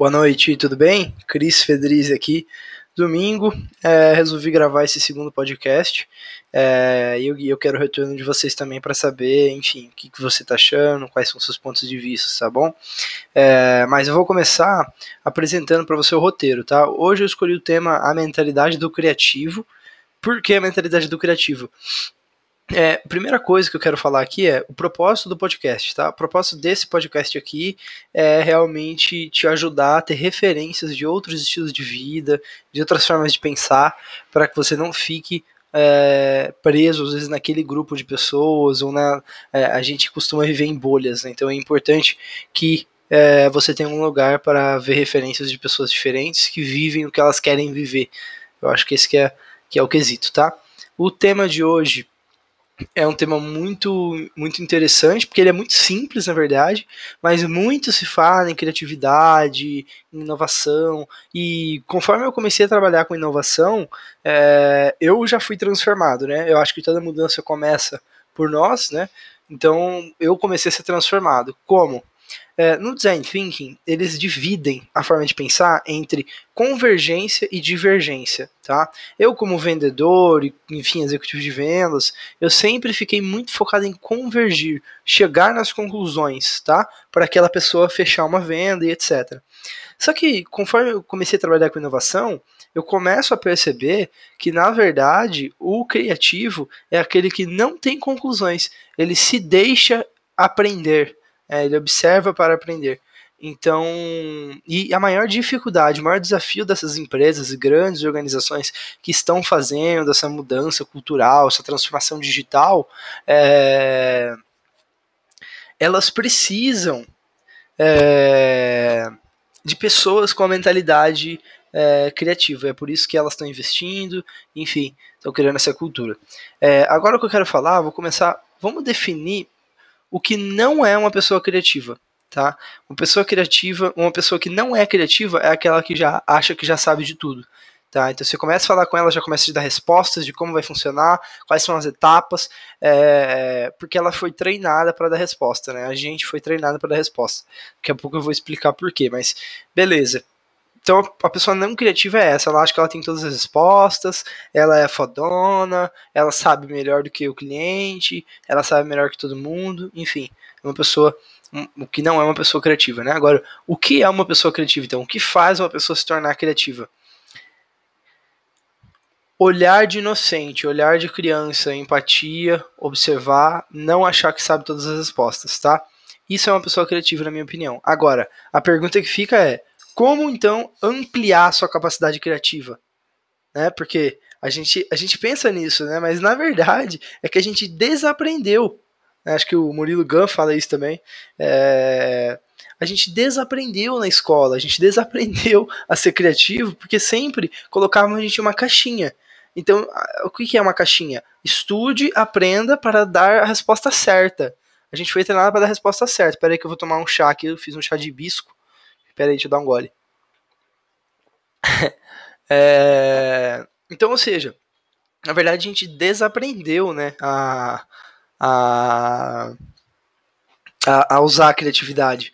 Boa noite, tudo bem? Cris Fedriz aqui. Domingo, é, resolvi gravar esse segundo podcast é, e eu, eu, quero o retorno de vocês também para saber, enfim, o que, que você está achando, quais são seus pontos de vista, tá bom? É, mas eu vou começar apresentando para você o roteiro, tá? Hoje eu escolhi o tema A Mentalidade do Criativo. Por que a mentalidade do criativo? É, primeira coisa que eu quero falar aqui é o propósito do podcast, tá? O propósito desse podcast aqui é realmente te ajudar a ter referências de outros estilos de vida, de outras formas de pensar, para que você não fique é, preso às vezes naquele grupo de pessoas ou na é, a gente costuma viver em bolhas, né? então é importante que é, você tenha um lugar para ver referências de pessoas diferentes que vivem o que elas querem viver. Eu acho que esse que é, que é o quesito, tá? O tema de hoje é um tema muito, muito interessante, porque ele é muito simples, na verdade, mas muito se fala em criatividade, inovação, e conforme eu comecei a trabalhar com inovação, é, eu já fui transformado, né? Eu acho que toda mudança começa por nós, né? Então eu comecei a ser transformado. Como? É, no design thinking, eles dividem a forma de pensar entre convergência e divergência, tá? Eu como vendedor e, enfim, executivo de vendas, eu sempre fiquei muito focado em convergir, chegar nas conclusões, tá? Para aquela pessoa fechar uma venda e etc. Só que conforme eu comecei a trabalhar com inovação, eu começo a perceber que, na verdade, o criativo é aquele que não tem conclusões, ele se deixa aprender, é, ele observa para aprender. Então, e a maior dificuldade, o maior desafio dessas empresas e grandes organizações que estão fazendo essa mudança cultural, essa transformação digital, é, elas precisam é, de pessoas com a mentalidade é, criativa. É por isso que elas estão investindo, enfim, estão criando essa cultura. É, agora o que eu quero falar, vou começar. Vamos definir o que não é uma pessoa criativa. Tá? Uma pessoa criativa, uma pessoa que não é criativa é aquela que já acha que já sabe de tudo. Tá? Então você começa a falar com ela, já começa a dar respostas de como vai funcionar, quais são as etapas, é, porque ela foi treinada para dar resposta, né? A gente foi treinada para dar resposta. Daqui a pouco eu vou explicar por quê, mas beleza. Então a pessoa não criativa é essa, ela acha que ela tem todas as respostas, ela é fodona, ela sabe melhor do que o cliente, ela sabe melhor que todo mundo, enfim, é uma pessoa o que não é uma pessoa criativa, né? Agora, o que é uma pessoa criativa então? O que faz uma pessoa se tornar criativa? Olhar de inocente, olhar de criança, empatia, observar, não achar que sabe todas as respostas, tá? Isso é uma pessoa criativa, na minha opinião. Agora, a pergunta que fica é: como então ampliar sua capacidade criativa? Né? Porque a gente, a gente pensa nisso, né? mas na verdade é que a gente desaprendeu. Acho que o Murilo Gun fala isso também. É, a gente desaprendeu na escola, a gente desaprendeu a ser criativo porque sempre colocavam a gente em uma caixinha. Então, o que é uma caixinha? Estude, aprenda para dar a resposta certa. A gente foi treinado para dar a resposta certa. Espera aí que eu vou tomar um chá aqui, eu fiz um chá de hibisco. Pera aí, deixa eu dar um gole. é, então, ou seja, na verdade a gente desaprendeu né, a, a, a, usar a criatividade.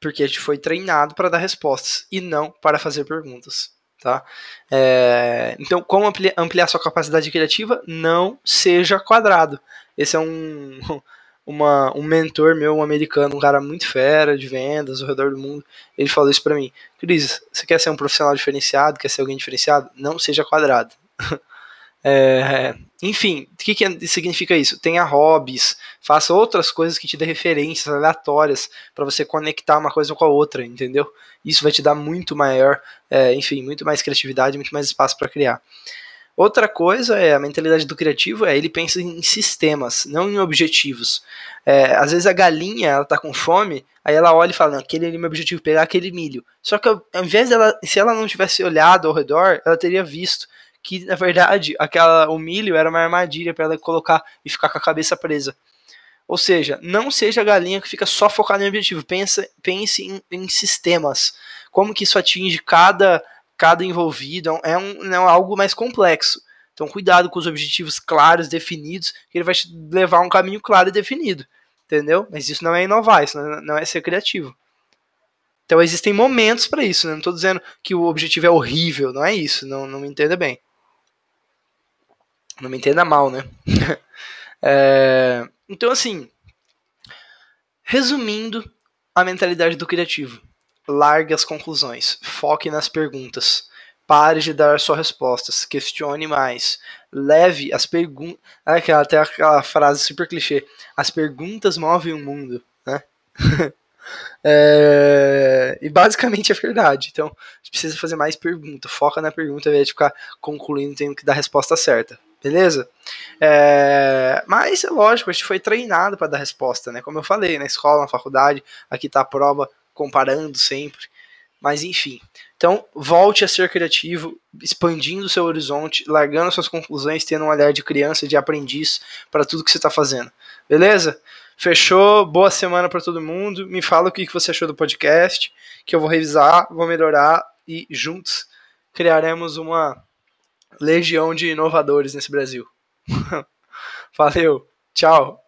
Porque a gente foi treinado para dar respostas e não para fazer perguntas. Tá? É, então, como ampliar, ampliar sua capacidade criativa? Não seja quadrado. Esse é um, uma, um mentor meu, um americano, um cara muito fera de vendas ao redor do mundo, ele falou isso para mim. Cris, você quer ser um profissional diferenciado, quer ser alguém diferenciado? Não seja quadrado. é, enfim, o que, que significa isso? Tenha hobbies, faça outras coisas que te dê referências aleatórias para você conectar uma coisa com a outra, entendeu? Isso vai te dar muito maior, é, enfim, muito mais criatividade, muito mais espaço para criar. Outra coisa é a mentalidade do criativo, é ele pensa em sistemas, não em objetivos. É, às vezes a galinha, ela tá com fome, aí ela olha e fala, não, aquele é meu objetivo, pegar aquele milho. Só que ao invés dela, se ela não tivesse olhado ao redor, ela teria visto que, na verdade, aquela, o milho era uma armadilha para ela colocar e ficar com a cabeça presa. Ou seja, não seja a galinha que fica só focada em objetivo, pensa, pense em, em sistemas. Como que isso atinge cada cada envolvido, é, um, é algo mais complexo. Então, cuidado com os objetivos claros, definidos, que ele vai te levar a um caminho claro e definido. Entendeu? Mas isso não é inovar, isso não é ser criativo. Então existem momentos para isso, né? Não estou dizendo que o objetivo é horrível, não é isso, não, não me entenda bem. Não me entenda mal, né? é, então, assim, resumindo a mentalidade do criativo, largue as conclusões, foque nas perguntas. Pare de dar só respostas, questione mais. Leve as perguntas. Aquela, até aquela frase super clichê: as perguntas movem o mundo. Né? é... E basicamente é verdade. Então, precisa fazer mais perguntas. Foca na pergunta ao invés de ficar concluindo tendo que dar a resposta certa. Beleza? É... Mas é lógico, a gente foi treinado para dar resposta, né? Como eu falei, na escola, na faculdade, aqui tá a prova comparando sempre. Mas enfim. Então, volte a ser criativo, expandindo seu horizonte, largando suas conclusões, tendo um olhar de criança, de aprendiz para tudo que você está fazendo. Beleza? Fechou? Boa semana para todo mundo. Me fala o que você achou do podcast, que eu vou revisar, vou melhorar e juntos criaremos uma legião de inovadores nesse Brasil. Valeu, tchau.